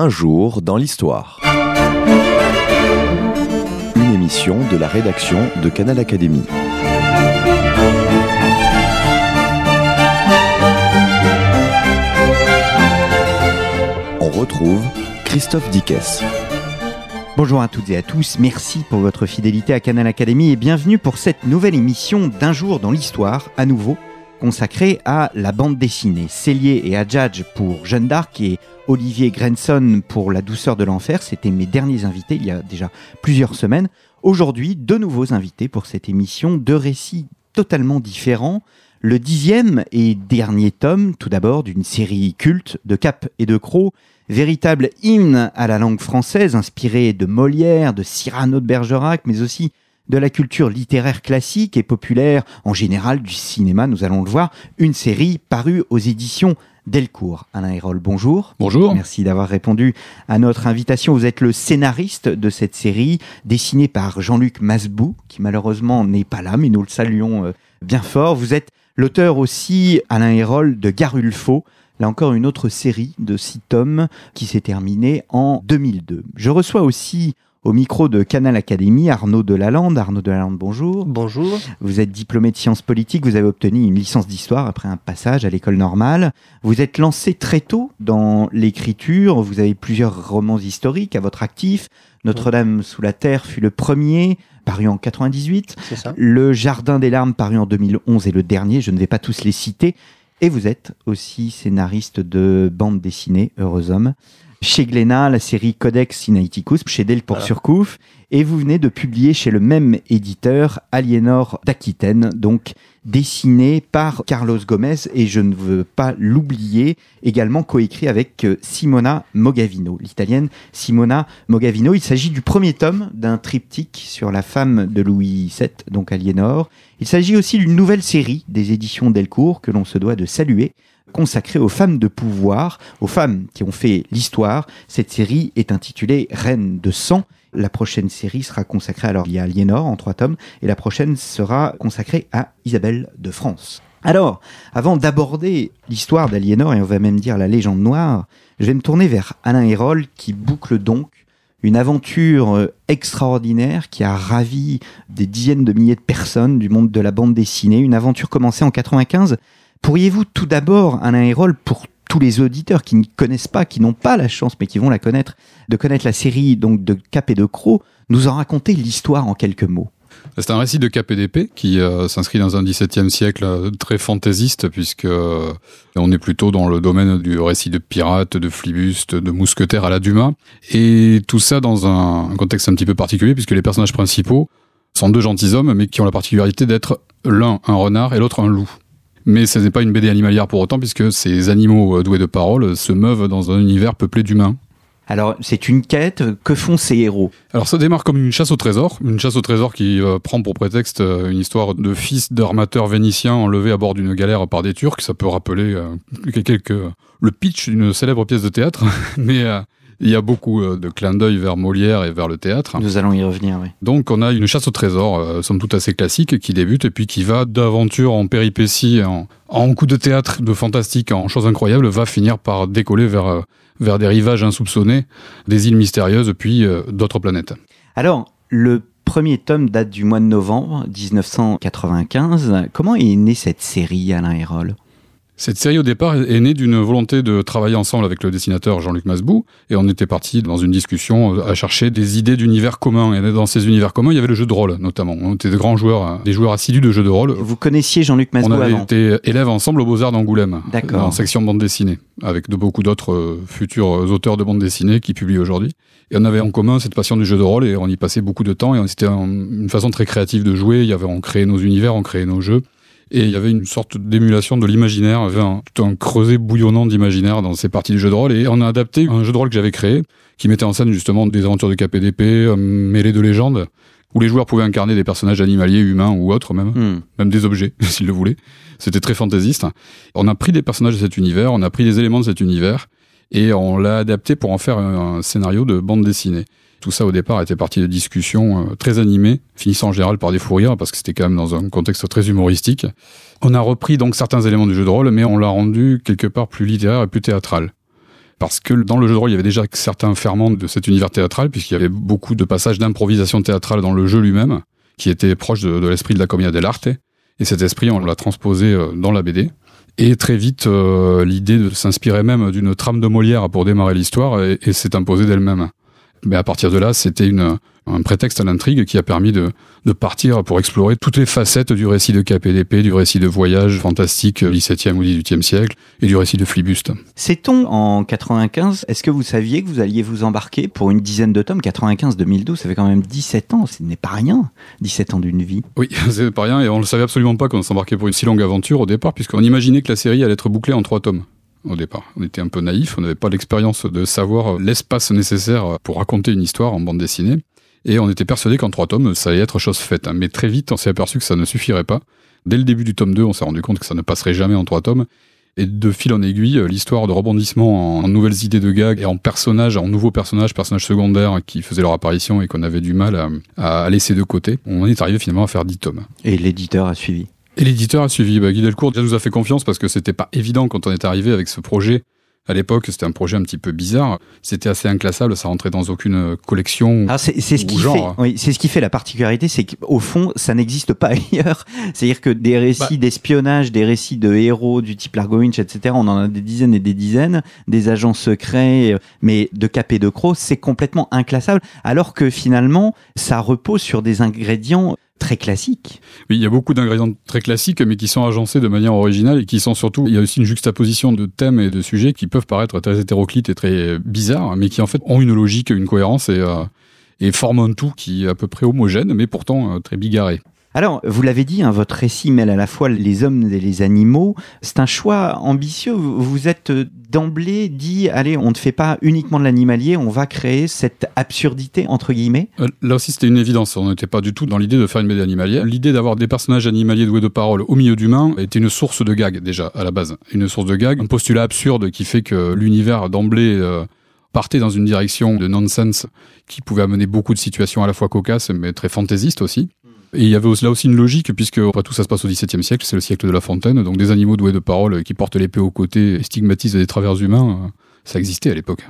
Un jour dans l'histoire. Une émission de la rédaction de Canal Académie. On retrouve Christophe Dickès. Bonjour à toutes et à tous, merci pour votre fidélité à Canal Académie et bienvenue pour cette nouvelle émission d'un jour dans l'histoire, à nouveau consacrée à la bande dessinée. Célier et Adjadj pour Jeanne d'Arc et Olivier Grenson pour La douceur de l'enfer, c'était mes derniers invités il y a déjà plusieurs semaines. Aujourd'hui, deux nouveaux invités pour cette émission, deux récits totalement différents. Le dixième et dernier tome, tout d'abord, d'une série culte de Cap et de Croc, véritable hymne à la langue française, inspiré de Molière, de Cyrano de Bergerac, mais aussi de la culture littéraire classique et populaire, en général du cinéma, nous allons le voir, une série parue aux éditions Delcourt. Alain Hérol, bonjour. Bonjour. Merci d'avoir répondu à notre invitation. Vous êtes le scénariste de cette série, dessinée par Jean-Luc Masbou, qui malheureusement n'est pas là, mais nous le saluons euh, bien fort. Vous êtes l'auteur aussi, Alain Hérol, de Garulfo, là encore une autre série de six tomes qui s'est terminée en 2002. Je reçois aussi au micro de Canal Académie, Arnaud Delalande. Arnaud Delalande, bonjour. Bonjour. Vous êtes diplômé de sciences politiques, vous avez obtenu une licence d'histoire après un passage à l'école normale. Vous êtes lancé très tôt dans l'écriture, vous avez plusieurs romans historiques à votre actif. Notre-Dame sous la terre fut le premier, paru en 98. C'est ça. Le Jardin des larmes, paru en 2011, est le dernier, je ne vais pas tous les citer. Et vous êtes aussi scénariste de bande dessinée, Heureux Homme chez Glénat, la série Codex Sinaiticus, chez Delcourt Voilà. Surcouf, et vous venez de publier chez le même éditeur, Aliénor d'Aquitaine, donc dessiné par Carlos Gomez, et je ne veux pas l'oublier, également coécrit avec euh, Simona Mogavino, l'italienne Simona Mogavino. Il s'agit du premier tome d'un triptyque sur la femme de Louis VII, donc Aliénor. Il s'agit aussi d'une nouvelle série des éditions Delcourt que l'on se doit de saluer, consacrée aux femmes de pouvoir, aux femmes qui ont fait l'histoire. Cette série est intitulée Reine de sang. La prochaine série sera consacrée alors il y Aliénor en trois tomes et la prochaine sera consacrée à Isabelle de France. Alors, avant d'aborder l'histoire d'Aliénor et on va même dire la légende noire, je vais me tourner vers Alain Hérol qui boucle donc une aventure euh, extraordinaire qui a ravi des dizaines de milliers de personnes du monde de la bande dessinée, une aventure commencée en 95 Pourriez-vous tout d'abord, Alain Hérol, pour tous les auditeurs qui ne connaissent pas, qui n'ont pas la chance, mais qui vont la connaître, de connaître la série donc de Cap et de Croc, nous en raconter l'histoire en quelques mots? C'est un récit de Cap et d'épée qui euh, s'inscrit dans un XVIIe siècle euh, très fantaisiste puisque euh, on est plutôt dans le domaine du récit de pirates, de flibustes, de mousquetaires à la Dumas et tout ça dans un, un contexte un petit peu particulier puisque les personnages principaux sont deux gentilshommes mais qui ont la particularité d'être l'un un renard et l'autre un loup. Mais ce n'est pas une BD animalière pour autant puisque ces animaux euh, doués de parole se meuvent dans un univers peuplé d'humains. Alors, c'est une quête, que font ces héros? Alors ça démarre comme une chasse au trésor, une chasse au trésor qui euh, prend pour prétexte euh, une histoire de fils d'armateurs vénitiens enlevés à bord d'une galère par des Turcs. Ça peut rappeler euh, quelques le pitch d'une célèbre pièce de théâtre, mais euh, il y a beaucoup euh, de clins d'œil vers Molière et vers le théâtre. Nous allons y revenir, oui. Donc on a une chasse au trésor, euh, somme toute assez classique, qui débute et puis qui va d'aventure en péripéties, en, en coup de théâtre, de fantastique, en choses incroyables, va finir par décoller vers, euh, vers des rivages insoupçonnés, des îles mystérieuses, puis euh, d'autres planètes. Alors, le premier tome date du mois de novembre 1995. Comment est née cette série, Alain Hérol? Cette série au départ est née d'une volonté de travailler ensemble avec le dessinateur Jean-Luc Masbou et on était parti dans une discussion euh, à chercher des idées d'univers communs et dans ces univers communs il y avait le jeu de rôle notamment. On était des grands joueurs, hein, des joueurs assidus de jeux de rôle. Vous connaissiez Jean-Luc On Masbou avait avant été élèves ensemble aux Beaux-Arts d'Angoulême, D'accord. en section bande dessinée, avec de beaucoup d'autres euh, futurs euh, auteurs de bande dessinée qui publient aujourd'hui. Et on avait en commun cette passion du jeu de rôle et on y passait beaucoup de temps et on- c'était un- une façon très créative de jouer. Il y avait, on créait nos univers, on créait nos jeux. Et il y avait une sorte d'émulation de l'imaginaire, il y avait un, tout un creuset bouillonnant d'imaginaire dans ces parties du jeu de rôle. Et on a adapté un jeu de rôle que j'avais créé, qui mettait en scène justement des aventures de KPDP, euh, mêlées de légendes, où les joueurs pouvaient incarner des personnages animaliers, humains ou autres même Hmm. même des objets, s'ils le voulaient. C'était très fantaisiste. On a pris des personnages de cet univers, on a pris des éléments de cet univers, et on l'a adapté pour en faire un, un scénario de bande dessinée. Tout ça au départ était parti de discussions euh, très animées, finissant en général par des fous rires parce que c'était quand même dans un contexte très humoristique. On a repris donc certains éléments du jeu de rôle, mais on l'a rendu quelque part plus littéraire et plus théâtral. parce que dans le jeu de rôle, il y avait déjà certains ferments de cet univers théâtral, puisqu'il y avait beaucoup de passages d'improvisation théâtrale dans le jeu lui-même, qui était proche de, l'esprit de la commedia dell'arte. Et cet esprit, on l'a transposé euh, dans la BD. Et très vite, euh, l'idée de s'inspirer même d'une trame de Molière pour démarrer l'histoire s'est imposée d'elle-même. Mais à partir de là, c'était une, un prétexte à l'intrigue qui a permis de, de, partir pour explorer toutes les facettes du récit de KPDP, du récit de voyage fantastique XVIIe ou XVIIIe siècle et du récit de Flibuste. Sait-on en 95, est-ce que vous saviez que vous alliez vous embarquer pour une dizaine de tomes 95-2012, ça fait quand même 17 ans, ce n'est pas rien, 17 ans d'une vie. Oui, c'est pas rien et on ne savait absolument pas qu'on s'embarquait pour une si longue aventure au départ puisqu'on imaginait que la série allait être bouclée en trois tomes au départ. On était un peu naïf, on n'avait pas l'expérience de savoir l'espace nécessaire pour raconter une histoire en bande dessinée. Et on était persuadé qu'en trois tomes, ça allait être chose faite. Mais très vite, on s'est aperçu que ça ne suffirait pas. Dès le début du tome 2, on s'est rendu compte que ça ne passerait jamais en trois tomes. Et de fil en aiguille, l'histoire de rebondissement en nouvelles idées de gags et en personnages, en nouveaux personnages, personnages secondaires qui faisaient leur apparition et qu'on avait du mal à, laisser de côté, on est arrivé finalement à faire dix tomes. Et l'éditeur a suivi et l'éditeur a suivi. Bah, Guy Delcourt déjà nous a fait confiance parce que c'était pas évident quand on est arrivé avec ce projet. À l'époque, c'était un projet un petit peu bizarre. C'était assez inclassable, ça rentrait dans aucune collection. Ah, c'est ce qui fait. Oui, c'est ce qui fait la particularité, c'est qu'au fond, ça n'existe pas ailleurs. C'est-à-dire que des récits bah. d'espionnage, des récits de héros du type Largo Winch, etc. On en a des dizaines et des dizaines, des agents secrets, mais de Cap et de Croc, c'est complètement inclassable. Alors que finalement, ça repose sur des ingrédients très classique. Oui, il y a beaucoup d'ingrédients très classiques, mais qui sont agencés de manière originale et qui sont surtout. Il y a aussi une juxtaposition de thèmes et de sujets qui peuvent paraître très hétéroclites et très bizarres, mais qui en fait ont une logique, une cohérence et, euh, et forment un tout qui est à peu près homogène, mais pourtant euh, très bigarré. Alors, vous l'avez dit, hein, votre récit mêle à la fois les hommes et les animaux. C'est un choix ambitieux. Vous êtes d'emblée dit, allez, on ne fait pas uniquement de l'animalier, on va créer cette absurdité, entre guillemets euh, Là aussi, c'était une évidence. On n'était pas du tout dans l'idée de faire une BD animalière. L'idée d'avoir des personnages animaliers doués de parole au milieu d'humains était une source de gag, déjà, à la base. Une source de gag, un postulat absurde qui fait que l'univers, d'emblée... Euh, partait dans une direction de nonsense qui pouvait amener beaucoup de situations à la fois cocasses mais très fantaisistes aussi. Et il y avait là aussi une logique, puisque après tout ça se passe au XVIIe siècle, c'est le siècle de la fontaine, donc des animaux doués de parole qui portent l'épée au côté et stigmatisent des travers humains, euh, ça existait à l'époque.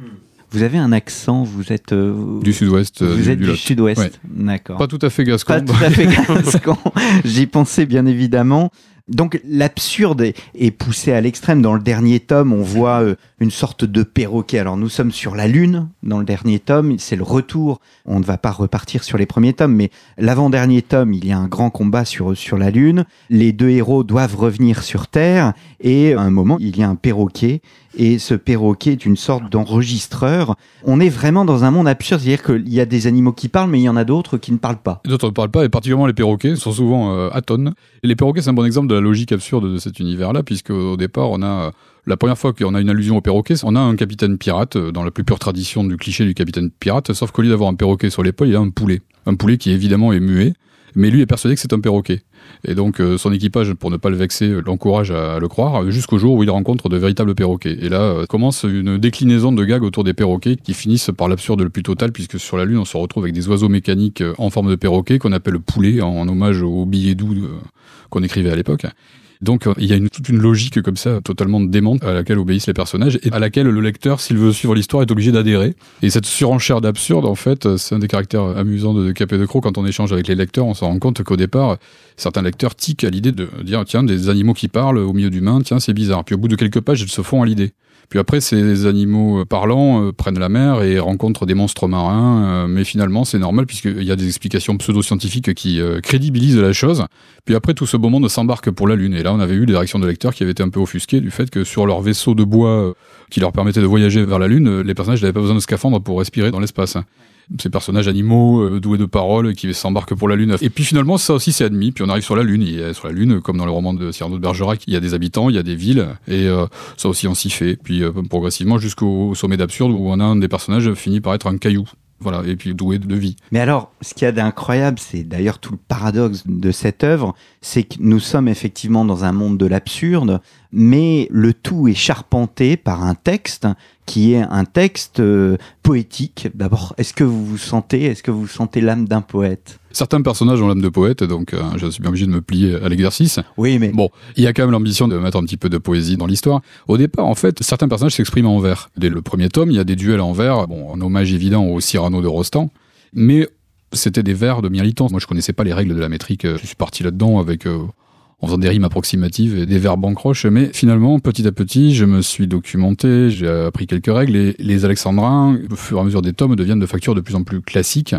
Vous avez un accent, vous êtes... Euh, du sud-ouest. Euh, vous êtes du, sud-ouest, d'accord. Pas tout à fait gascon. Pas tout à fait gascon, j'y pensais bien évidemment. Donc l'absurde est, poussé à l'extrême. Dans le dernier tome, on voit euh, une sorte de perroquet. Alors nous sommes sur la Lune dans le dernier tome, c'est le retour. On ne va pas repartir sur les premiers tomes, mais l'avant-dernier tome, il y a un grand combat sur, sur la Lune. Les deux héros doivent revenir sur Terre et à un moment, il y a un perroquet et ce perroquet est une sorte d'enregistreur. On est vraiment dans un monde absurde, c'est-à-dire qu'il y a des animaux qui parlent, mais il y en a d'autres qui ne parlent pas. D'autres ne parlent pas, et particulièrement les perroquets sont souvent euh, à tonnes. Et les perroquets, c'est un bon exemple de la logique absurde de cet univers-là, puisque au départ, on a la première fois qu'on a une allusion au perroquet, on a un capitaine pirate, euh, dans la plus pure tradition du cliché du capitaine pirate, sauf qu'au lieu d'avoir un perroquet sur l'épaule, il a un poulet. Un poulet qui évidemment est muet, mais lui est persuadé que c'est un perroquet. Et donc euh, son équipage, pour ne pas le vexer, l'encourage à, le croire, jusqu'au jour où il rencontre de véritables perroquets. Et là euh, commence une déclinaison de gags autour des perroquets qui finissent par l'absurde le plus total, puisque sur la Lune on se retrouve avec des oiseaux mécaniques euh, en forme de perroquet qu'on appelle poulet en, en hommage au billet doux qu'on écrivait à l'époque. Donc euh, il y a une, toute une logique comme ça, totalement démente, à laquelle obéissent les personnages, et à laquelle le lecteur, s'il veut suivre l'histoire, est obligé d'adhérer. Et cette surenchère d'absurde, en fait, c'est un des caractères amusants de Capé de Croc. Quand on échange avec les lecteurs, on se rend compte qu'au départ, certains lecteurs tiquent à l'idée de dire, tiens, des animaux qui parlent au milieu d'humains, tiens, c'est bizarre. Puis au bout de quelques pages, ils se font à l'idée. Puis après, ces animaux parlants euh, prennent la mer et rencontrent des monstres marins, euh, mais finalement, c'est normal puisqu'il y a des explications pseudo-scientifiques qui euh, crédibilisent la chose. Puis après, tout ce beau monde s'embarque pour la Lune. Et là, on avait eu des réactions de lecteurs qui avaient été un peu offusquées du fait que sur leur vaisseau de bois qui leur permettait de voyager vers la Lune, les personnages n'avaient pas besoin de scaphandre pour respirer dans l'espace ces personnages animaux euh, doués de paroles qui s'embarquent pour la Lune. Et puis finalement, ça aussi c'est admis. Puis on arrive sur la Lune. Et sur la Lune, comme dans le roman de Cyrano de Bergerac, il y a des habitants, il y a des villes, et euh, ça aussi on s'y fait. Puis euh, progressivement jusqu'au sommet d'absurde où on a un des personnages finit par être un caillou. Voilà, et puis doué de vie. Mais alors, ce qu'il y a d'incroyable, c'est d'ailleurs tout le paradoxe de cette œuvre, c'est que nous sommes effectivement dans un monde de l'absurde, mais le tout est charpenté par un texte qui est un texte poétique. D'abord, est-ce que vous vous sentez, est-ce que vous sentez l'âme d'un poète? Certains personnages ont l'âme de poète, donc euh, je suis bien obligé de me plier à l'exercice. Oui, mais Bon, il y a quand même l'ambition de mettre un petit peu de poésie dans l'histoire. Au départ, en fait, certains personnages s'expriment en vers. Dès le premier tome, il y a des duels en vers, bon, en hommage évident au Cyrano de Rostand, mais c'était des vers de Mirliton. Moi, je connaissais pas les règles de la métrique. Je suis parti là-dedans avec euh, en faisant des rimes approximatives et des verbes en croche. Mais finalement, petit à petit, je me suis documenté, j'ai appris quelques règles et les alexandrins, au fur et à mesure des tomes, deviennent de factures de plus en plus classiques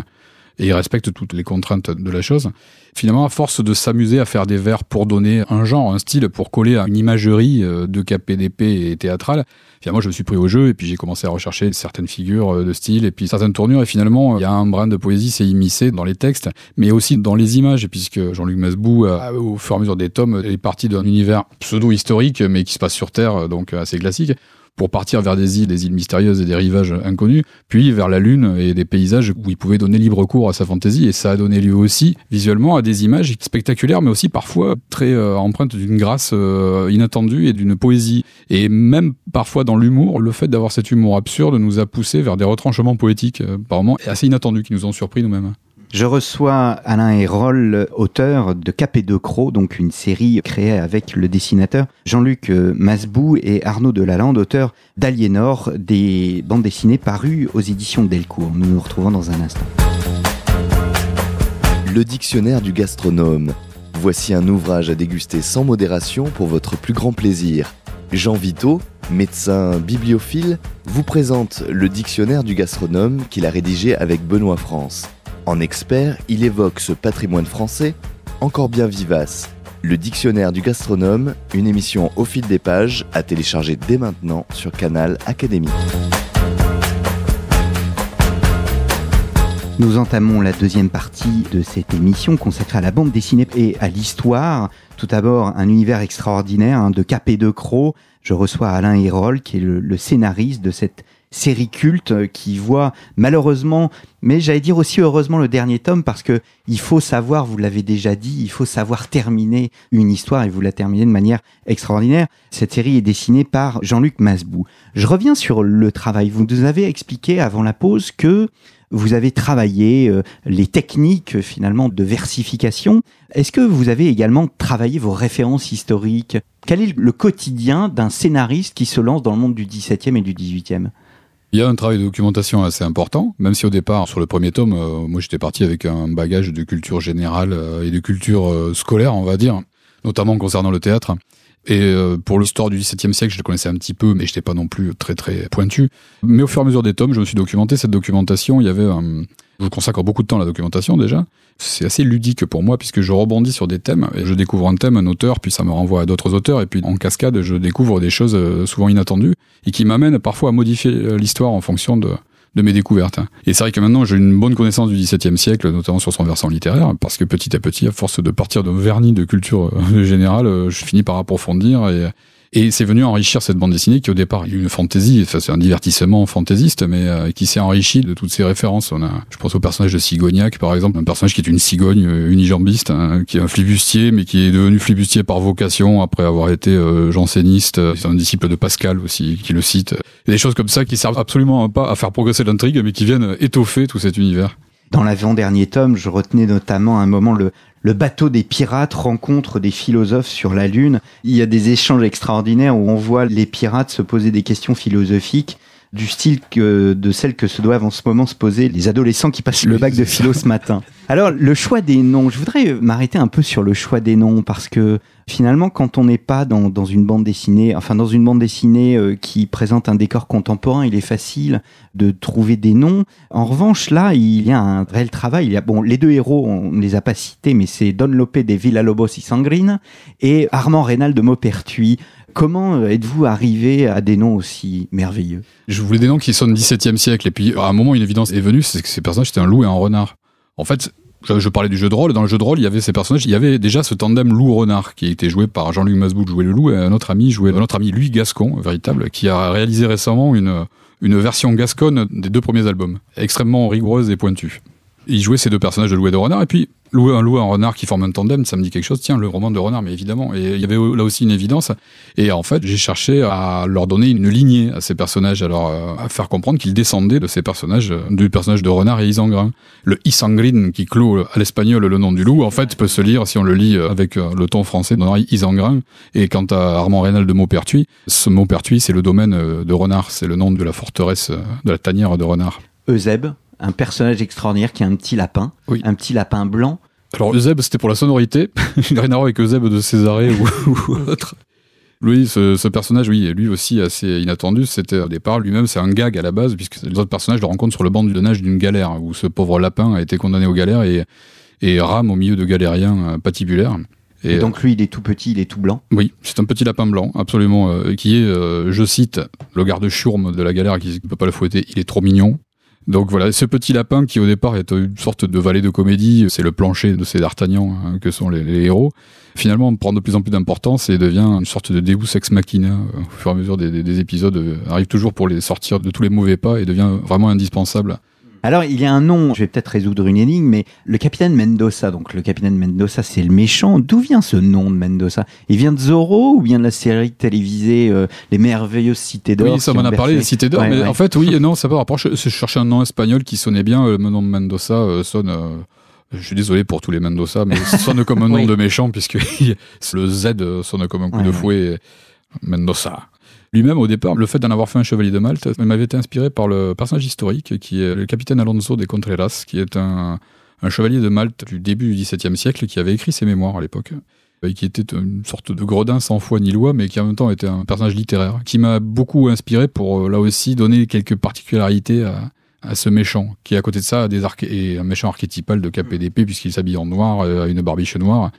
et ils respectent toutes les contraintes de la chose. Finalement, à force de s'amuser à faire des vers pour donner un genre, un style, pour coller à une imagerie euh, de KPDP et théâtrale, finalement, je me suis pris au jeu et puis j'ai commencé à rechercher certaines figures euh, de style et puis certaines tournures et finalement, il y a un brin de poésie, c'est immiscé dans les textes, mais aussi dans les images, puisque Jean-Luc Masbou, a, au fur et à mesure des tomes, est parti d'un univers pseudo-historique, mais qui se passe sur Terre, donc assez classique pour partir vers des îles, des îles mystérieuses et des rivages inconnus, puis vers la Lune et des paysages où il pouvait donner libre cours à sa fantaisie. Et ça a donné lieu aussi, visuellement, à des images spectaculaires, mais aussi parfois très euh, empreintes d'une grâce euh, inattendue et d'une poésie. Et même parfois dans l'humour, le fait d'avoir cet humour absurde nous a poussé vers des retranchements poétiques, euh, assez inattendus, qui nous ont surpris nous-mêmes. Je reçois Alain Hérol, auteur de Cap et de Croc, donc une série créée avec le dessinateur Jean-Luc euh, Masbou et Arnaud Delalande, auteur d'Aliénor, des bandes dessinées parues aux éditions Delcourt. Nous nous retrouvons dans un instant. Le dictionnaire du gastronome. Voici un ouvrage à déguster sans modération pour votre plus grand plaisir. Jean Vito, médecin bibliophile, vous présente le dictionnaire du gastronome qu'il a rédigé avec Benoît France. En expert, il évoque ce patrimoine français encore bien vivace. Le dictionnaire du gastronome, une émission au fil des pages à télécharger dès maintenant sur Canal Académie. Nous entamons la deuxième partie de cette émission consacrée à la bande dessinée et à l'histoire. Tout d'abord, un univers extraordinaire hein, de Cap et de Croc. Je reçois Alain Hérol, qui est le scénariste de cette série culte euh, qui voit malheureusement, mais j'allais dire aussi heureusement le dernier tome parce que il faut savoir, vous l'avez déjà dit, il faut savoir terminer une histoire et vous la terminez de manière extraordinaire. Cette série est dessinée par Jean-Luc Masbou. Je reviens sur le travail. Vous nous avez expliqué avant la pause que vous avez travaillé euh, les techniques finalement de versification. Est-ce que vous avez également travaillé vos références historiques? Quel est le quotidien d'un scénariste qui se lance dans le monde du 17e et du 18e il y a un travail de documentation assez important, même si au départ, sur le premier tome, euh, moi j'étais parti avec un bagage de culture générale euh, et de culture euh, scolaire, on va dire, notamment concernant le théâtre. Et pour l'histoire du XVIIe siècle, je le connaissais un petit peu, mais je n'étais pas non plus très très pointu. Mais au fur et à mesure des tomes, je me suis documenté. Cette documentation, il y avait un, je consacre beaucoup de temps à la documentation déjà. C'est assez ludique pour moi puisque je rebondis sur des thèmes et je découvre un thème, un auteur, puis ça me renvoie à d'autres auteurs et puis en cascade, je découvre des choses euh, souvent inattendues et qui m'amènent parfois à modifier euh, l'histoire en fonction de, de mes découvertes. Et c'est vrai que maintenant j'ai une bonne connaissance du XVIIe siècle, notamment sur son versant littéraire, parce que petit à petit, à force de partir d'un vernis de culture euh, générale, je finis par approfondir et, et c'est venu enrichir cette bande dessinée qui au départ est une fantaisie, enfin, c'est un divertissement fantaisiste, mais euh, qui s'est enrichi de toutes ces références. On a, je pense au personnage de Cigognac, par exemple, un personnage qui est une cigogne euh, unijambiste, hein, qui est un flibustier, mais qui est devenu flibustier par vocation après avoir été euh, janséniste. C'est un disciple de Pascal aussi, qui le cite. Des choses comme ça qui servent absolument pas à faire progresser l'intrigue, mais qui viennent étoffer tout cet univers. Dans l'avant-dernier tome, je retenais notamment un moment le, le bateau des pirates rencontre des philosophes sur la Lune. Il y a des échanges extraordinaires où on voit les pirates se poser des questions philosophiques du style que, de celles que se doivent en ce moment se poser les adolescents qui passent le bac de philo ce matin. Alors, le choix des noms, je voudrais m'arrêter un peu sur le choix des noms parce que finalement, quand on n'est pas dans, dans, une bande dessinée, enfin dans une bande dessinée euh, qui présente un décor contemporain, il est facile de trouver des noms. En revanche, là, il y a un réel travail. Il y a, bon, les deux héros, on ne les a pas cités, mais c'est Don Lopé des Villalobos y Sangrine et Armand Rénal de Maupertuis. Comment euh, êtes-vous arrivé à des noms aussi merveilleux? Je voulais des noms qui sonnent 17e siècle. Et puis, à un moment, une évidence est venue, c'est que ces personnages étaient un loup et un renard. En fait, je, parlais du jeu de rôle. Dans le jeu de rôle, il y avait ces personnages. Il y avait déjà ce tandem loup-renard qui a été joué par Jean-Luc Masbout, jouer le loup, et un autre ami joué, un autre ami, Louis Gascon, véritable, qui a réalisé récemment une, une version gasconne des deux premiers albums, extrêmement rigoureuse et pointue. Il jouait ces deux personnages de loup et de renard, et puis louer un loup un renard qui forment un tandem, ça me dit quelque chose. Tiens, le roman de renard, mais évidemment. Et il y avait là aussi une évidence. Et en fait, j'ai cherché à leur donner une lignée à ces personnages, alors euh, à faire comprendre qu'ils descendaient de ces personnages, euh, du personnage de renard et Isengrin. Le Isengrin qui clôt à l'espagnol le nom du loup, en fait, peut se lire si on le lit avec euh, le ton français Isengrin. Et quant à Armand Rénal de Maupertuis, ce Maupertuis, c'est le domaine de renard, c'est le nom de la forteresse de la tanière de renard. Euseb, un personnage extraordinaire qui a un petit lapin, un petit lapin blanc. Alors Euseb, c'était pour la sonorité. Il n'a rien à voir avec Euseb de Césarée ou, autre. Lui, ce, personnage, oui, lui aussi assez inattendu. C'était au départ lui-même, c'est un gag à la base, puisque les autres personnages le rencontrent sur le banc de nage d'une galère, où ce pauvre lapin a été condamné aux galères et, et rame au milieu de galériens euh, patibulaires. Et, donc lui, il est tout petit, il est tout blanc. Oui, c'est un petit lapin blanc, absolument, euh, qui est, euh, je cite, le garde-chourme de la galère qui ne peut pas le fouetter. Il est trop mignon. Donc voilà, ce petit lapin qui au départ est une sorte de valet de comédie, c'est le plancher de ces d'Artagnan hein, que sont les, héros, finalement prend de plus en plus d'importance et devient une sorte de Deus ex machina euh, au fur et à mesure des, épisodes, euh, arrive toujours pour les sortir de tous les mauvais pas et devient vraiment indispensable. Alors, il y a un nom, je vais peut-être résoudre une énigme, mais le capitaine Mendoza, donc le capitaine Mendoza, c'est le méchant. D'où vient ce nom de Mendoza? Il vient de Zorro ou bien de la série télévisée euh, Les Merveilleuses Cités d'Or Oui, ça m'en a parlé, les Cités d'Or, mais en fait, oui non, ça va. Après, je, cherchais un nom espagnol qui sonnait bien. Le nom de Mendoza euh, sonne. Euh, je suis désolé pour tous les Mendoza, mais ça sonne comme un nom de méchant, puisque le Z sonne comme un coup de fouet. Mendoza. Lui-même, au départ, le fait d'en avoir fait un chevalier de Malte m'avait été inspiré par le personnage historique qui est le capitaine Alonso de Contreras, qui est un, chevalier de Malte du début du XVIIe siècle qui avait écrit ses mémoires à l'époque. Et qui était une sorte de gredin sans foi ni loi, mais qui en même temps était un personnage littéraire, qui m'a beaucoup inspiré pour là aussi donner quelques particularités à, ce méchant, qui à côté de ça a un méchant archétypal de KPDP puisqu'il s'habille en noir, euh, a une barbiche noire,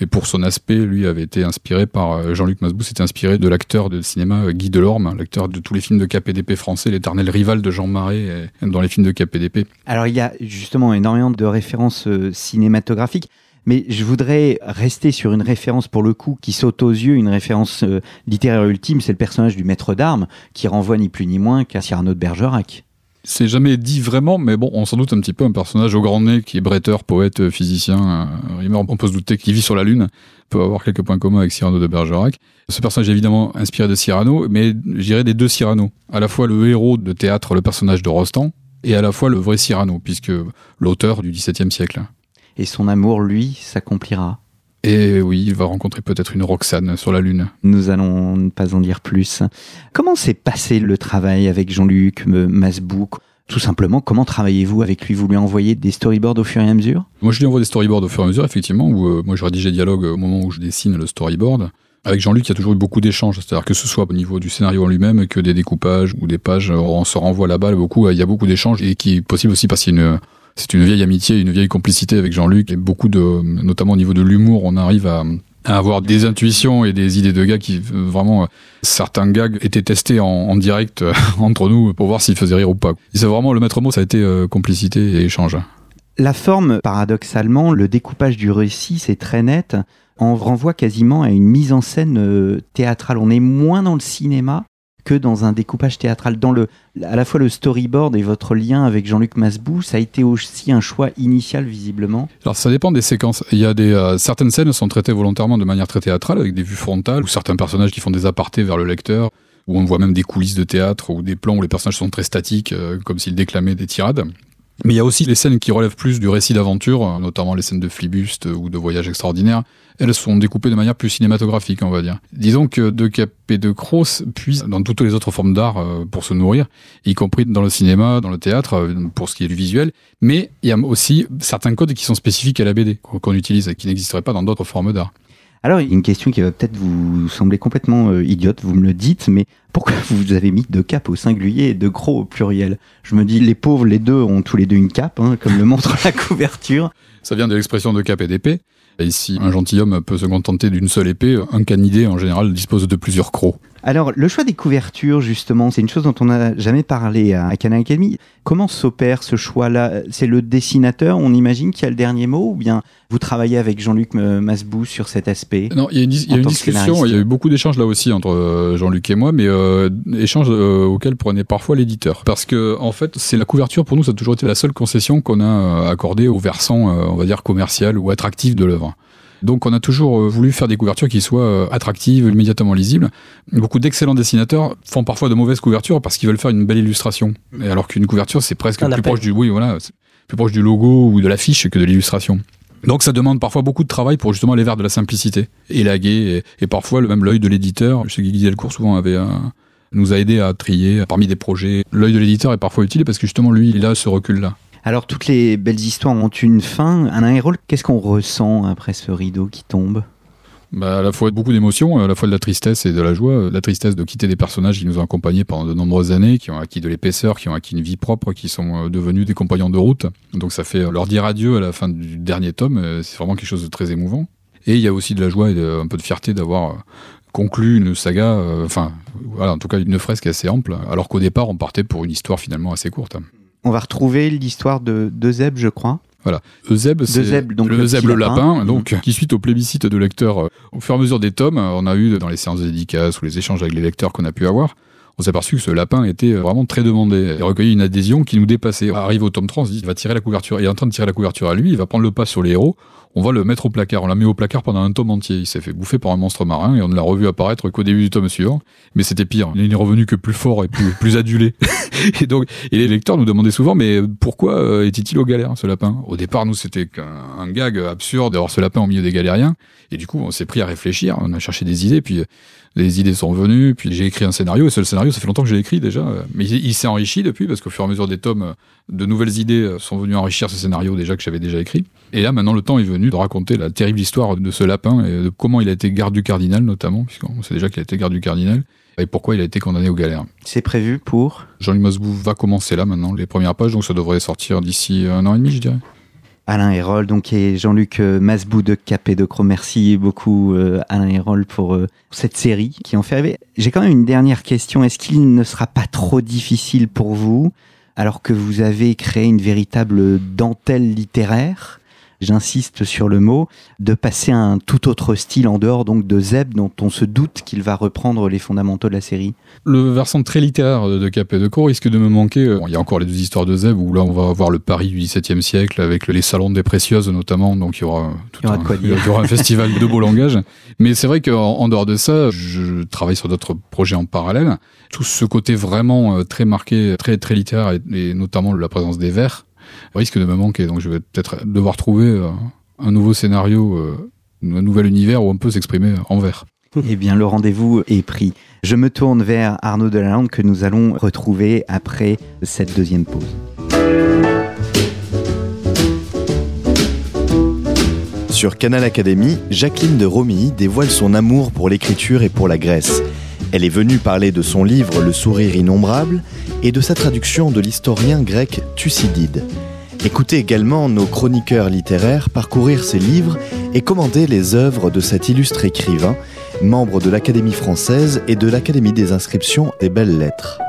et pour son aspect, lui avait été inspiré par euh, Jean-Luc Masbou, s'était inspiré de l'acteur de cinéma euh, Guy Delorme, l'acteur de tous les films de KPDP français, l'éternel rival de Jean Marais euh, dans les films de KPDP. Alors il y a justement énormément de références cinématographiques. Mais je voudrais rester sur une référence pour le coup qui saute aux yeux, une référence littéraire ultime, c'est le personnage du maître d'armes qui renvoie ni plus ni moins qu'à Cyrano de Bergerac c'est jamais dit vraiment, mais bon, on s'en doute un petit peu un personnage au grand nez qui est bretteur, poète, physicien, euh, on peut se douter qu'il vit sur la Lune, peut avoir quelques points communs avec Cyrano de Bergerac. Ce personnage est évidemment inspiré de Cyrano, mais j'irais des deux Cyrano. À la fois le héros de théâtre, le personnage de Rostand, et à la fois le vrai Cyrano, puisque l'auteur du XVIIe siècle. Et son amour, lui, s'accomplira et oui, il va rencontrer peut-être une Roxane sur la Lune. Nous allons ne pas en dire plus. Comment s'est passé le travail avec Jean-Luc Masbouk tout simplement, comment travaillez-vous avec lui? Vous lui envoyez des storyboards au fur et à mesure? Moi, je lui envoie des storyboards au fur et à mesure, effectivement, où euh, moi je rédige les dialogues au moment où je dessine le storyboard. Avec Jean-Luc, il y a toujours eu beaucoup d'échanges, c'est-à-dire que ce soit au niveau du scénario en lui-même, que des découpages ou des pages, on se renvoie la balle beaucoup, il y a beaucoup d'échanges et qui est possible aussi parce qu'il y a une, c'est une vieille amitié, une vieille complicité avec Jean-Luc et beaucoup de, notamment au niveau de l'humour, on arrive à, avoir des intuitions et des idées de gars qui vraiment certains gags étaient testés en, direct euh, entre nous pour voir s'ils faisaient rire ou pas. C'est vraiment le maître mot, ça a été euh, complicité et échange. La forme, paradoxalement, le découpage du récit, c'est très net. On renvoie quasiment à une mise en scène euh, théâtrale. On est moins dans le cinéma que dans un découpage théâtral. Dans le, à la fois le storyboard et votre lien avec Jean-Luc Masbou, ça a été aussi un choix initial visiblement. Alors ça dépend des séquences. Il y a des euh, certaines scènes sont traitées volontairement de manière très théâtrale avec des vues frontales ou certains personnages qui font des apartés vers le lecteur où on voit même des coulisses de théâtre ou des plans où les personnages sont très statiques euh, comme s'ils déclamaient des tirades. Mais il y a aussi les scènes qui relèvent plus du récit d'aventure, euh, notamment les scènes de flibuste ou de voyage extraordinaire. Elles sont découpées de manière plus cinématographique, on va dire. Disons que De Cap et De Cross puissent dans toutes les autres formes d'art euh, pour se nourrir, y compris dans le cinéma, dans le théâtre, euh, pour ce qui est du visuel. Mais il y a aussi certains codes qui sont spécifiques à la BD, qu'on utilise et qui n'existeraient pas dans d'autres formes d'art. Alors, une question qui va peut-être vous sembler complètement euh, idiote, vous me le dites, mais pourquoi vous avez mis deux capes au singulier et deux gros au pluriel? Je me dis, les pauvres, les deux ont tous les deux une cape, hein, comme le montre la couverture. Ça vient de l'expression de cap et d'épée. Ici, un gentilhomme peut se contenter d'une seule épée. Un canidé, en général, dispose de plusieurs crocs. Alors, le choix des couvertures, justement, c'est une chose dont on n'a jamais parlé à Canal Academy. Comment s'opère ce choix-là? C'est le dessinateur, on imagine, qui a le dernier mot Ou bien vous travaillez avec Jean-Luc Masbou sur cet aspect? Non, il y a une, discussion, il y a eu beaucoup d'échanges là aussi entre euh, Jean-Luc et moi, mais euh, euh, échange euh, auquel prenait parfois l'éditeur. Parce que en fait, c'est la couverture pour nous, ça a toujours été la seule concession qu'on a accordée au versant, euh, on va dire commercial ou attractif de l'œuvre. Donc on a toujours euh, voulu faire des couvertures qui soient euh, attractives, immédiatement lisibles. Beaucoup d'excellents dessinateurs font parfois de mauvaises couvertures parce qu'ils veulent faire une belle illustration. Et alors qu'une couverture, c'est presque Un plus appel. proche du, oui, voilà, c'est plus proche du logo ou de l'affiche que de l'illustration. Donc ça demande parfois beaucoup de travail pour justement aller vers de la simplicité, élaguer, et, et parfois le- même l'œil de l'éditeur. Je sais que Guy Delcourt souvent avait un- nous a aidé à trier parmi des projets. L'œil de l'éditeur est parfois utile parce que justement lui, il a ce recul-là. Alors, toutes les belles histoires ont une fin. Alain Hérol, qu'est-ce qu'on ressent après ce rideau qui tombe? Bah, à la fois beaucoup d'émotions, à la fois de la tristesse et de la joie. La tristesse de quitter des personnages qui nous ont accompagnés pendant de nombreuses années, qui ont acquis de l'épaisseur, qui ont acquis une vie propre, qui sont euh, devenus des compagnons de route. Donc ça fait euh, leur dire adieu à la fin du dernier tome, euh, c'est vraiment quelque chose de très émouvant. Et il y a aussi de la joie et un peu de fierté d'avoir conclu une saga, enfin voilà, en tout cas une fresque assez ample, alors qu'au départ on partait pour une histoire finalement assez courte. On va retrouver l'histoire de, de Zeb, je crois. Euseb, c'est le le Zeb petit le lapin. lapin, donc qui suite au plébiscite de lecteurs euh, au fur et à mesure des tomes, euh, on a eu dans les séances de dédicaces ou les échanges avec les lecteurs qu'on a pu avoir, on s'est aperçu que ce lapin était euh, vraiment très demandé. Il a recueilli une adhésion qui nous dépassait. Arrive au tome 3, on se dit, il va tirer la couverture. Il est en train de tirer la couverture à lui, il va prendre le pas sur les héros. On va le mettre au placard. On l'a mis au placard pendant un tome entier. Il s'est fait bouffer par un monstre marin et on ne l'a revu apparaître qu'au début du tome suivant. Mais c'était pire. Il n'est revenu que plus fort et plus, adulé. et donc, et les lecteurs nous demandaient souvent, mais pourquoi euh, était-il aux galères, ce lapin? Au départ, nous, c'était qu'un un gag absurde d'avoir ce lapin au milieu des galériens. Et du coup, on s'est pris à réfléchir. On a cherché des idées, puis les idées sont venues. Puis j'ai écrit un scénario. Et ce scénario, ça fait longtemps que je l'ai écrit déjà. Mais il, il s'est enrichi depuis, parce qu'au fur et à mesure des tomes, de nouvelles idées euh, sont venues enrichir ce scénario déjà que j'avais déjà écrit. Et là, maintenant, le temps est venu de raconter la terrible histoire de ce lapin et de comment il a été garde du cardinal, notamment, puisqu'on sait déjà qu'il a été garde du cardinal, et pourquoi il a été condamné aux galères. C'est prévu pour Jean-Luc Masbou va commencer là maintenant les premières pages, donc ça devrait sortir d'ici un an et demi, je dirais. Alain Hérol, donc, et Jean-Luc euh, Masbou de Cap et de Cro. Merci beaucoup, euh, Alain Hérol, pour euh, cette série qui en fait rêver. J'ai quand même une dernière question. Est-ce qu'il ne sera pas trop difficile pour vous, alors que vous avez créé une véritable dentelle littéraire? J'insiste sur le mot, de passer à un tout autre style en dehors donc de Zeb, dont on se doute qu'il va reprendre les fondamentaux de la série. Le versant très littéraire de Cap et de Co risque de me manquer. Bon, Il y a encore les deux histoires de Zeb où là on va avoir le Paris du XVIIe siècle avec les salons des précieuses notamment, donc il y aura, tout Il y aura un, de quoi dire. il y aura un festival de beau langage. Mais c'est vrai qu'en en dehors de ça, je travaille sur d'autres projets en parallèle. Tout ce côté vraiment euh, très marqué, très très littéraire et, et notamment la présence des vers risque de me manquer. Donc je vais peut-être devoir trouver euh, un nouveau scénario, euh, un nouvel univers où on peut s'exprimer en vers. Eh bien, le rendez-vous est pris. Je me tourne vers Arnaud Delalande que nous allons retrouver après cette deuxième pause. Sur Canal Académie, Jacqueline de Romilly dévoile son amour pour l'écriture et pour la Grèce. Elle est venue parler de son livre Le sourire innombrable et de sa traduction de l'historien grec Thucydide. Écoutez également nos chroniqueurs littéraires parcourir ses livres et commenter les œuvres de cet illustre écrivain, membre de l'Académie française et de l'Académie des inscriptions des belles lettres.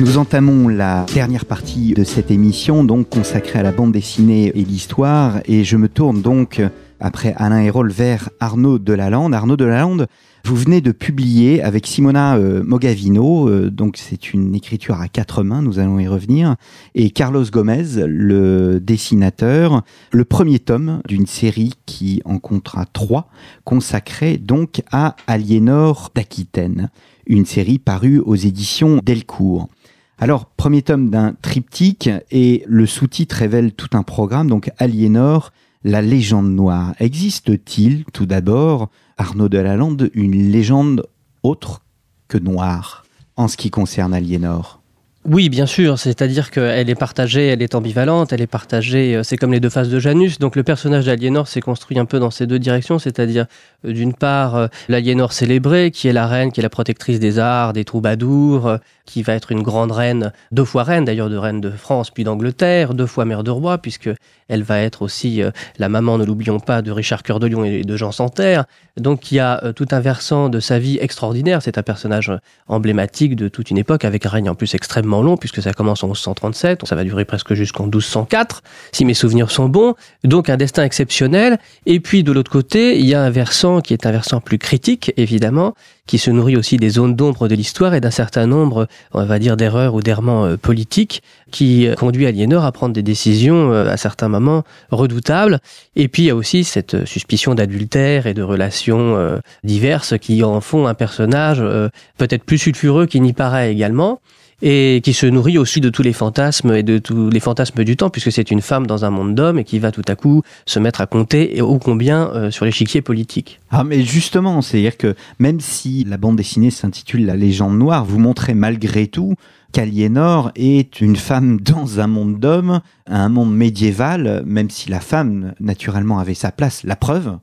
Nous entamons la dernière partie de cette émission, donc consacrée à la bande dessinée et l'histoire, et je me tourne donc, après Alain Hérol, vers Arnaud Delalande. Arnaud Delalande, vous venez de publier avec Simona euh, Mogavino, euh, donc c'est une écriture à quatre mains, nous allons y revenir, et Carlos Gomez, le dessinateur, le premier tome d'une série qui en comptera trois, consacrée donc à Aliénor d'Aquitaine, une série parue aux éditions Delcourt. Alors, premier tome d'un triptyque et le sous-titre révèle tout un programme, donc Aliénor, la légende noire. Existe-t-il, tout d'abord, Arnaud Delalande, une légende autre que noire en ce qui concerne Aliénor? Oui, bien sûr, c'est-à-dire qu'elle est partagée, elle est ambivalente, elle est partagée, euh, c'est comme les deux faces de Janus. Donc le personnage d'Aliénor s'est construit un peu dans ces deux directions, c'est-à-dire euh, d'une part euh, l'Aliénor célébrée, qui est la reine, qui est la protectrice des arts, des troubadours, qui va être une grande reine, deux fois reine d'ailleurs de reine de France puis d'Angleterre, deux fois mère de roi, puisque elle va être aussi la maman, ne l'oublions pas, de Richard Cœur de Lion et de Jean Santerre. Donc il a tout un versant de sa vie extraordinaire, c'est un personnage emblématique de toute une époque, avec un règne en plus extrêmement long, puisque ça commence en 1137, ça va durer presque jusqu'en 1204, si mes souvenirs sont bons. Donc un destin exceptionnel. Et puis de l'autre côté, il y a un versant qui est un versant plus critique, évidemment, qui se nourrit aussi des zones d'ombre de l'histoire et d'un certain nombre, on va dire, d'erreurs ou d'errements euh, politiques qui conduit Aliénor à prendre des décisions euh, à certains moments redoutables. Et puis il y a aussi cette suspicion d'adultère et de relations euh, diverses qui en font un personnage peut-être plus sulfureux qu'il n'y paraît également et qui se nourrit aussi de tous les fantasmes et de tous les fantasmes du temps, puisque c'est une femme dans un monde d'hommes et qui va tout à coup se mettre à compter et ô combien euh, sur l'échiquier politique. Ah mais justement, c'est-à-dire que même si la bande dessinée s'intitule La légende noire, vous montrez malgré tout qu'Aliénor est une femme dans un monde d'hommes, un monde médiéval, même si la femme naturellement avait sa place, la preuve,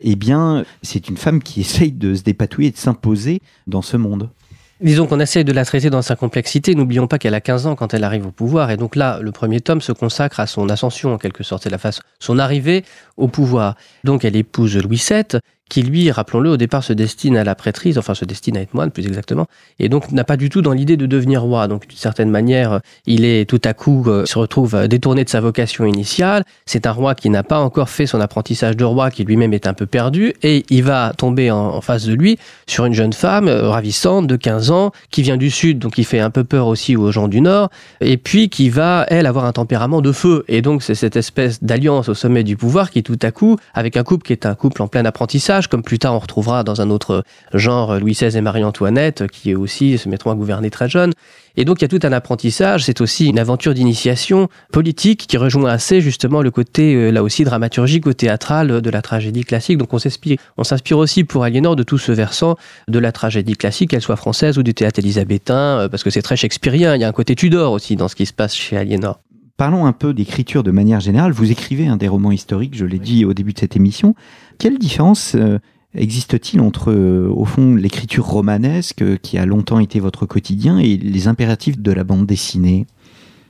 eh bien c'est une femme qui essaye de se dépatouiller et de s'imposer dans ce monde. Disons qu'on essaie de la traiter dans sa complexité. N'oublions pas qu'elle a 15 ans quand elle arrive au pouvoir. Et donc là, le premier tome se consacre à son ascension, en quelque sorte. C'est la face, son arrivée au pouvoir. Donc elle épouse Louis VII, qui lui, rappelons-le, au départ se destine à la prêtrise, enfin se destine à être moine plus exactement, et donc n'a pas du tout dans l'idée de devenir roi. Donc d'une certaine manière, il est tout à coup euh, se retrouve détourné de sa vocation initiale. C'est un roi qui n'a pas encore fait son apprentissage de roi, qui lui-même est un peu perdu, et il va tomber en, face de lui sur une jeune femme euh, ravissante de 15 ans, qui vient du sud, donc qui fait un peu peur aussi aux gens du nord, et puis qui va, elle, avoir un tempérament de feu. Et donc c'est cette espèce d'alliance au sommet du pouvoir qui tout à coup, avec un couple qui est un couple en plein apprentissage, comme plus tard on retrouvera dans un autre genre Louis XVI et Marie-Antoinette, qui aussi se mettront à gouverner très jeunes. Et donc il y a tout un apprentissage, c'est aussi une aventure d'initiation politique qui rejoint assez justement le côté, euh, là aussi, dramaturgique ou théâtral de la tragédie classique. Donc on s'inspire, on s'inspire aussi pour Aliénor de tout ce versant de la tragédie classique, qu'elle soit française ou du théâtre élisabétain, euh, parce que c'est très shakespearien, il y a un côté Tudor aussi dans ce qui se passe chez Aliénor. Parlons un peu d'écriture de manière générale. Vous écrivez un des romans historiques, je l'ai dit au début de cette émission. Quelle différence euh, existe-t-il entre, euh, au fond, l'écriture romanesque euh, qui a longtemps été votre quotidien et les impératifs de la bande dessinée?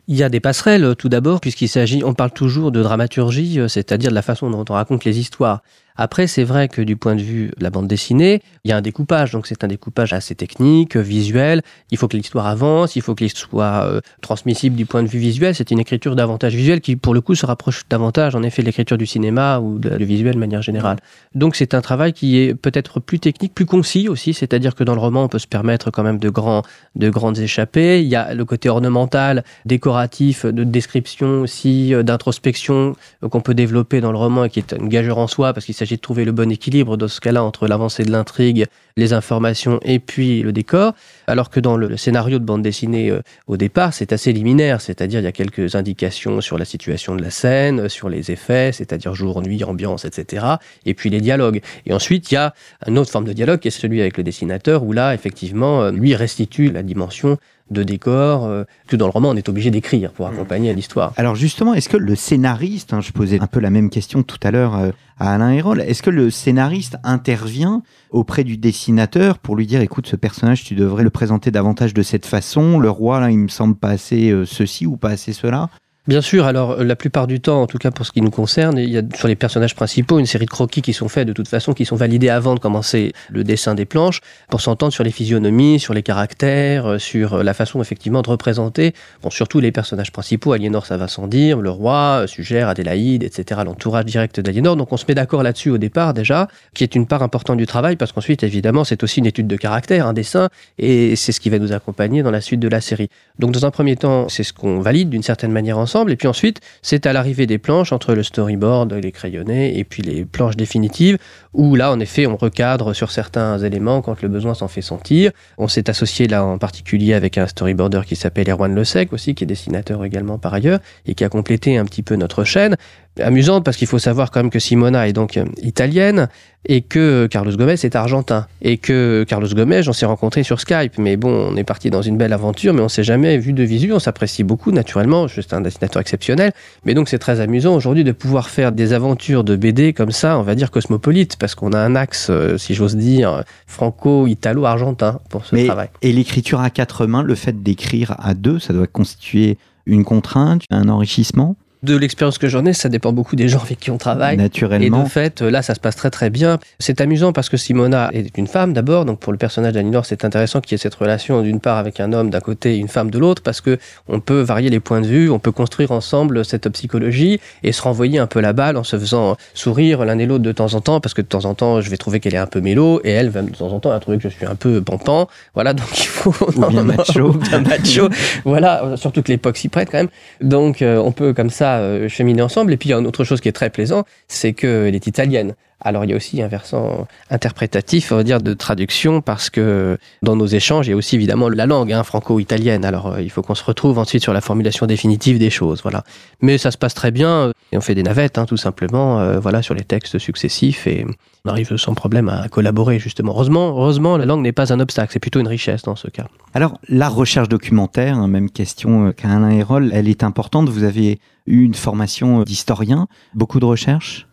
Il y a des passerelles tout d'abord, puisqu'il s'agit, on parle toujours de dramaturgie, c'est-à-dire de la façon dont on raconte les histoires. Après, c'est vrai que du point de vue de la bande dessinée, il y a un découpage, donc c'est un découpage assez technique, visuel. Il faut que l'histoire avance, il faut que l'histoire soit euh, transmissible du point de vue visuel. C'est une écriture davantage visuelle qui, pour le coup, se rapproche davantage, en effet, de l'écriture du cinéma ou de, du visuel de manière générale. Donc c'est un travail qui est peut-être plus technique, plus concis aussi, c'est-à-dire que dans le roman, on peut se permettre quand même de, grands, de grandes échappées. Il y a le côté ornemental, décoratif, de description aussi, euh, d'introspection euh, qu'on peut développer dans le roman et qui est une gageure en soi parce qu'il s'agit de trouver le bon équilibre dans ce cas-là entre l'avancée de l'intrigue, les informations et puis le décor. Alors que dans le scénario de bande dessinée euh, au départ, c'est assez liminaire, c'est-à-dire il y a quelques indications sur la situation de la scène, sur les effets, c'est-à-dire jour, nuit, ambiance, etc. Et puis les dialogues. Et ensuite, il y a une autre forme de dialogue qui est celui avec le dessinateur où là, effectivement, euh, lui restitue la dimension de décor euh, que dans le roman on est obligé d'écrire pour accompagner l'histoire. Alors justement, est-ce que le scénariste, hein, je posais un peu la même question tout à l'heure euh, à Alain Hérol, est-ce que le scénariste intervient auprès du dessinateur pour lui dire écoute ce personnage tu devrais le présenter davantage de cette façon, le roi là il me semble pas assez euh, ceci ou pas assez cela? Bien sûr, alors euh, la plupart du temps, en tout cas pour ce qui nous concerne, il y a sur les personnages principaux une série de croquis qui sont faits de toute façon, qui sont validés avant de commencer le dessin des planches, pour s'entendre sur les physionomies, sur les caractères, euh, sur euh, la façon effectivement de représenter, bon, surtout les personnages principaux, Aliénor ça va sans dire, le roi, Sugère, Adélaïde, etc., l'entourage direct d'Aliénor. Donc on se met d'accord là-dessus au départ déjà, qui est une part importante du travail, parce qu'ensuite évidemment c'est aussi une étude de caractère, un dessin, et c'est ce qui va nous accompagner dans la suite de la série. Donc dans un premier temps, c'est ce qu'on valide d'une certaine manière ensemble, et puis ensuite, c'est à l'arrivée des planches, entre le storyboard, les crayonnés, et puis les planches définitives, où là, en effet, on recadre sur certains éléments quand le besoin s'en fait sentir. On s'est associé là en particulier avec un storyboarder qui s'appelle Erwan Lesec aussi, qui est dessinateur également par ailleurs, et qui a complété un petit peu notre chaîne amusante parce qu'il faut savoir quand même que Simona est donc euh, italienne et que Carlos Gomez est argentin. Et que Carlos Gomez j'en s'est rencontré sur Skype. Mais bon on est parti dans une belle aventure mais on s'est jamais vu de visu. On s'apprécie beaucoup naturellement. Juste un dessinateur exceptionnel. Mais donc c'est très amusant aujourd'hui de pouvoir faire des aventures de BD comme ça on va dire cosmopolite parce qu'on a un axe euh, si j'ose dire franco-italo-argentin pour ce travail. et l'écriture à quatre mains le fait d'écrire à deux ça doit constituer une contrainte un enrichissement? De l'expérience que j'en ai, ça dépend beaucoup des gens avec qui on travaille. Naturellement. Et de fait, là, ça se passe très très bien. C'est amusant parce que Simona est une femme d'abord, donc pour le personnage d'Alinor, c'est intéressant qu'il y ait cette relation d'une part avec un homme d'un côté et une femme de l'autre, parce que on peut varier les points de vue, on peut construire ensemble cette psychologie et se renvoyer un peu la balle en se faisant sourire l'un et l'autre de temps en temps, parce que de temps en temps, je vais trouver qu'elle est un peu mélo et elle va de temps en temps trouver que je suis un peu pompant. Voilà, donc il faut ou bien macho, bien macho. voilà, surtout que l'époque s'y prête quand même. Donc euh, on peut comme ça euh, cheminer ensemble. Et puis il y a une autre chose qui est très plaisant, c'est qu'elle est italienne. Alors il y a aussi un versant interprétatif, on va dire, de traduction, parce que dans nos échanges, il y a aussi évidemment la langue hein, franco-italienne. Alors euh, il faut qu'on se retrouve ensuite sur la formulation définitive des choses, voilà. Mais ça se passe très bien, et on fait des navettes, hein, tout simplement, euh, voilà, sur les textes successifs, et on arrive sans problème à collaborer, justement. Heureusement, heureusement la langue n'est pas un obstacle, c'est plutôt une richesse dans ce cas. Alors la recherche documentaire, hein, même question euh, qu'à Alain Hérol, elle est importante. Vous avez une formation d'historien, beaucoup de recherches?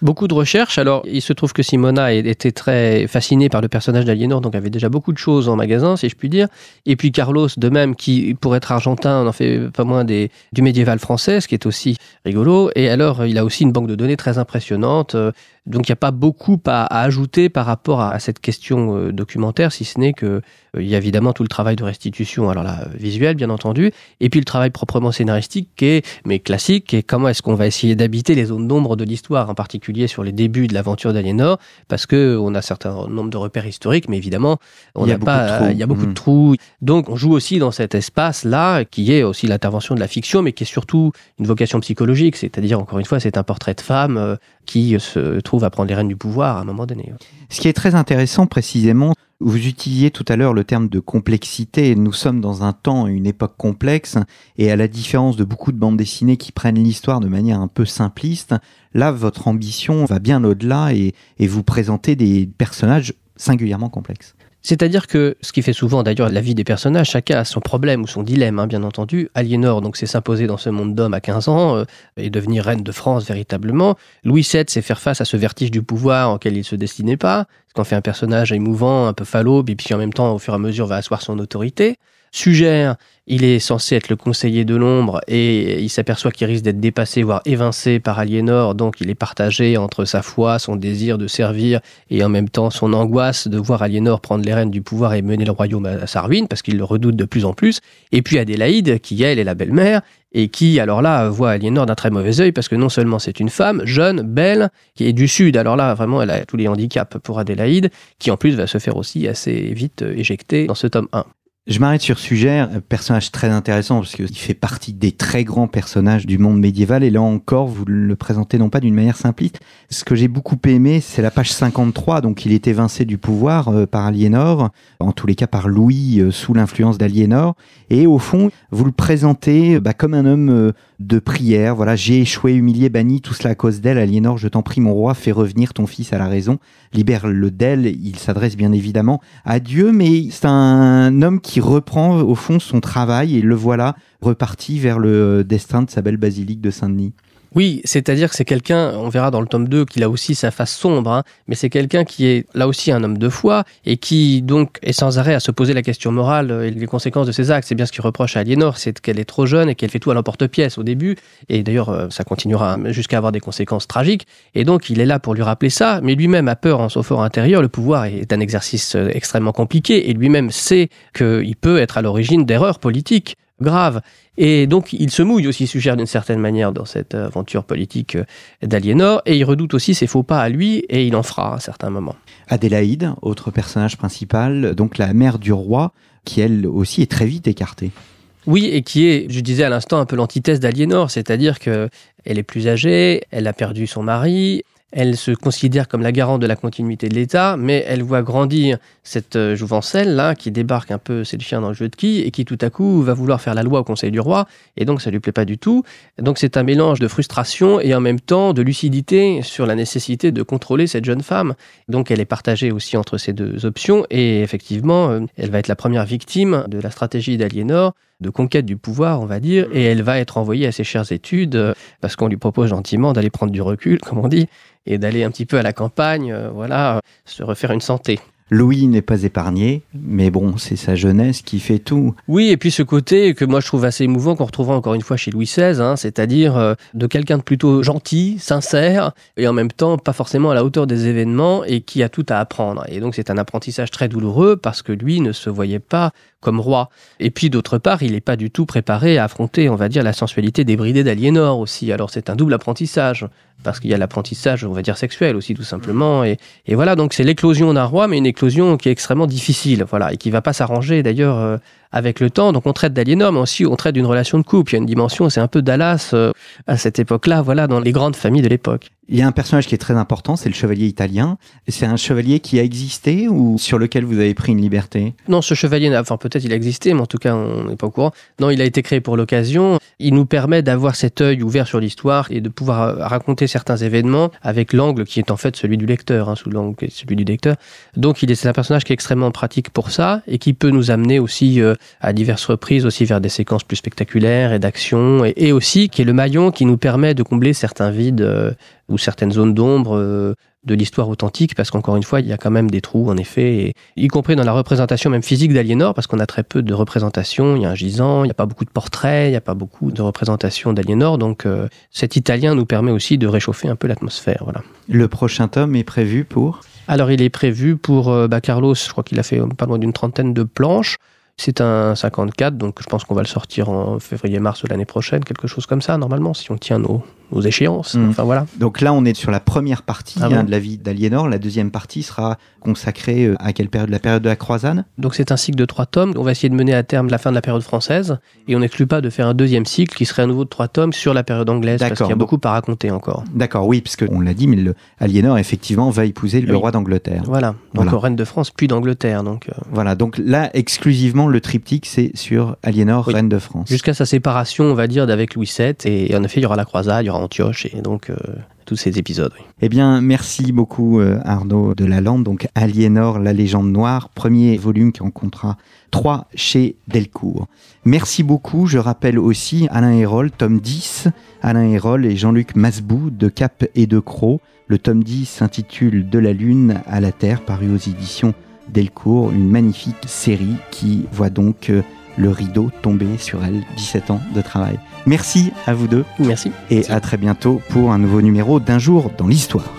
Beaucoup de recherches. Alors, il se trouve que Simona était très fascinée par le personnage d'Aliénor, donc avait déjà beaucoup de choses en magasin, si je puis dire. Et puis Carlos, de même, qui, pour être argentin, n'en fait pas moins des, du médiéval français, ce qui est aussi rigolo. Et alors, il a aussi une banque de données très impressionnante. Donc il n'y a pas beaucoup à, ajouter par rapport à, cette question euh, documentaire, si ce n'est que euh, il y a évidemment tout le travail de restitution, alors là, visuel bien entendu, et puis le travail proprement scénaristique, qui est, mais classique, qui est comment est-ce qu'on va essayer d'habiter les zones d'ombre de l'histoire, en particulier sur les débuts de l'aventure d'Aliénor, parce que on a un certain nombre de repères historiques, mais évidemment, on n'a pas, il y a beaucoup de mmh. trous. Donc on joue aussi dans cet espace-là, qui est aussi l'intervention de la fiction, mais qui est surtout une vocation psychologique, c'est-à-dire, encore une fois, c'est un portrait de femme euh, qui se trouve à prendre les rênes du pouvoir à un moment donné. Ce qui est très intéressant précisément, vous utilisiez tout à l'heure le terme de complexité. Nous sommes dans un temps, une époque complexe, et à la différence de beaucoup de bandes dessinées qui prennent l'histoire de manière un peu simpliste, là, votre ambition va bien au-delà et vous présentez des personnages singulièrement complexes. C'est-à-dire que ce qui fait souvent d'ailleurs la vie des personnages, chacun a son problème ou son dilemme, hein, bien entendu. Aliénor, donc, c'est s'imposer dans ce monde d'hommes à 15 ans euh, et devenir reine de France véritablement. Louis VII, c'est faire face à ce vertige du pouvoir auquel il se destinait pas. Ce qu'on fait un personnage émouvant, un peu falope, et puis en même temps, au fur et à mesure, va asseoir son autorité. Sugère, il est censé être le conseiller de l'ombre et il s'aperçoit qu'il risque d'être dépassé, voire évincé par Aliénor, donc il est partagé entre sa foi, son désir de servir et en même temps son angoisse de voir Aliénor prendre les rênes du pouvoir et mener le royaume à sa ruine, parce qu'il le redoute de plus en plus. Et puis Adélaïde, qui elle est la belle-mère, et qui, alors là, voit Aliénor d'un très mauvais œil, parce que non seulement c'est une femme, jeune, belle, qui est du Sud, alors là, vraiment, elle a tous les handicaps pour Adélaïde, qui en plus va se faire aussi assez vite éjecter dans ce tome 1. Je m'arrête sur Suger, personnage très intéressant parce qu'il fait partie des très grands personnages du monde médiéval et là encore vous le présentez non pas d'une manière simpliste. Ce que j'ai beaucoup aimé c'est la page 53, donc il est évincé du pouvoir euh, par Aliénor, en tous les cas par Louis euh, sous l'influence d'Aliénor. Et au fond vous le présentez bah, comme un homme euh, de prière, voilà j'ai échoué, humilié, banni, tout cela à cause d'elle, Aliénor je t'en prie mon roi, fais revenir ton fils à la raison, libère-le d'elle, il s'adresse bien évidemment à Dieu mais c'est un homme qui reprend au fond son travail et le voilà reparti vers le destin de sa belle basilique de Saint-Denis. Oui, c'est-à-dire que c'est quelqu'un, on verra dans le tome 2 qu'il a aussi sa face sombre, hein, mais c'est quelqu'un qui est là aussi un homme de foi et qui donc est sans arrêt à se poser la question morale et les conséquences de ses actes. C'est bien ce qu'il reproche à Aliénor, c'est qu'elle est trop jeune et qu'elle fait tout à l'emporte-pièce au début, et d'ailleurs euh, ça continuera jusqu'à avoir des conséquences tragiques, et donc il est là pour lui rappeler ça, mais lui-même a peur en son fort intérieur, le pouvoir est un exercice euh, extrêmement compliqué, et lui-même sait qu'il peut être à l'origine d'erreurs politiques grave. Et donc, il se mouille aussi, suggère d'une certaine manière dans cette aventure politique euh, d'Aliénor, et il redoute aussi ses faux pas à lui, et il en fera à un certain moment. Adélaïde, autre personnage principal, donc la mère du roi, qui elle aussi est très vite écartée. Oui, et qui est, je disais à l'instant, un peu l'antithèse d'Aliénor, c'est-à-dire que elle est plus âgée, elle a perdu son mari, elle se considère comme la garante de la continuité de l'État, mais elle voit grandir cette euh, jouvencelle là qui débarque un peu, c'est le chien dans le jeu de qui, et qui tout à coup va vouloir faire la loi au Conseil du roi, et donc ça lui plaît pas du tout. Donc c'est un mélange de frustration et en même temps de lucidité sur la nécessité de contrôler cette jeune femme. Donc elle est partagée aussi entre ces deux options, et effectivement, euh, elle va être la première victime de la stratégie d'Aliénor de conquête du pouvoir, on va dire, et elle va être envoyée à ses chères études euh, parce qu'on lui propose gentiment d'aller prendre du recul, comme on dit, et d'aller un petit peu à la campagne, euh, voilà, se refaire une santé. Louis n'est pas épargné, mais bon, c'est sa jeunesse qui fait tout. Oui, et puis ce côté que moi je trouve assez émouvant qu'on retrouvera encore une fois chez Louis XVI, hein, c'est-à-dire euh, de quelqu'un de plutôt gentil, sincère, et en même temps pas forcément à la hauteur des événements et qui a tout à apprendre. Et donc c'est un apprentissage très douloureux parce que lui ne se voyait pas comme roi. Et puis d'autre part, il n'est pas du tout préparé à affronter, on va dire, la sensualité débridée d'Aliénor aussi. Alors c'est un double apprentissage, parce qu'il y a l'apprentissage, on va dire, sexuel aussi, tout simplement. Et, et voilà, donc c'est l'éclosion d'un roi, mais une éclosion qui est extrêmement difficile, voilà, et qui va pas s'arranger d'ailleurs euh, avec le temps. Donc on traite d'Aliénor, mais aussi on traite d'une relation de couple. Il y a une dimension, c'est un peu Dallas euh, à cette époque-là, voilà, dans les grandes familles de l'époque. Il y a un personnage qui est très important, c'est le chevalier italien. C'est un chevalier qui a existé ou sur lequel vous avez pris une liberté? Non, ce chevalier, enfin peut-être il a existé, mais en tout cas on n'est pas au courant. Non, il a été créé pour l'occasion. Il nous permet d'avoir cet œil ouvert sur l'histoire et de pouvoir euh, raconter certains événements avec l'angle qui est en fait celui du lecteur, hein, sous l'angle celui du lecteur. Donc il est c'est un personnage qui est extrêmement pratique pour ça et qui peut nous amener aussi euh, à diverses reprises aussi vers des séquences plus spectaculaires et d'action. Et, et aussi qui est le maillon qui nous permet de combler certains vides euh, ou certaines zones d'ombre euh, de l'histoire authentique parce qu'encore une fois il y a quand même des trous en effet et, y compris dans la représentation même physique d'Aliénor parce qu'on a très peu de représentations il y a un gisant il n'y a pas beaucoup de portraits il n'y a pas beaucoup de représentations d'Aliénor donc euh, cet italien nous permet aussi de réchauffer un peu l'atmosphère voilà. Le prochain tome est prévu pour? Alors il est prévu pour bah, Carlos, je crois qu'il a fait pas loin d'une trentaine de planches. C'est un 54, donc je pense qu'on va le sortir en février-mars de l'année prochaine, quelque chose comme ça, normalement, si on tient nos, nos échéances. Mm. Enfin voilà. Donc là, on est sur la première partie Ah hein, de la vie d'Aliénor. La deuxième partie sera consacrée euh, à quelle période? La période de la croisade? Donc c'est un cycle de trois tomes. On va essayer de mener à terme la fin de la période française, et on n'exclut pas de faire un deuxième cycle qui serait à nouveau de trois tomes sur la période anglaise, parce D'accord, qu'il y a beaucoup à raconter encore. D'accord, oui, puisque on l'a dit, mais le, Aliénor, effectivement, va épouser le Oui. roi d'Angleterre. Voilà. Donc Voilà. reine de France, puis d'Angleterre. Donc euh, Voilà, donc là, exclusivement, le triptyque, c'est sur Aliénor, Oui. reine de France. jusqu'à sa séparation, on va dire, d'avec Louis VII, et, en effet, il y aura la croisade, il y aura Antioche, et donc euh, tous ces épisodes. Eh bien, merci beaucoup euh, Arnaud de Lalande. Donc Aliénor, la légende noire, premier volume qui en comptera trois chez Delcourt. Merci beaucoup. Je rappelle aussi Alain Hérol, tome 10. Alain Hérol et Jean-Luc Masbou de Cap et de Croc. Le tome 10 s'intitule De la Lune à la Terre, paru aux éditions Delcourt. Une magnifique série qui voit donc euh, le rideau tomber sur elle. 17 ans de travail. Merci à vous deux Merci. et à très bientôt pour un nouveau numéro d'un jour dans l'histoire.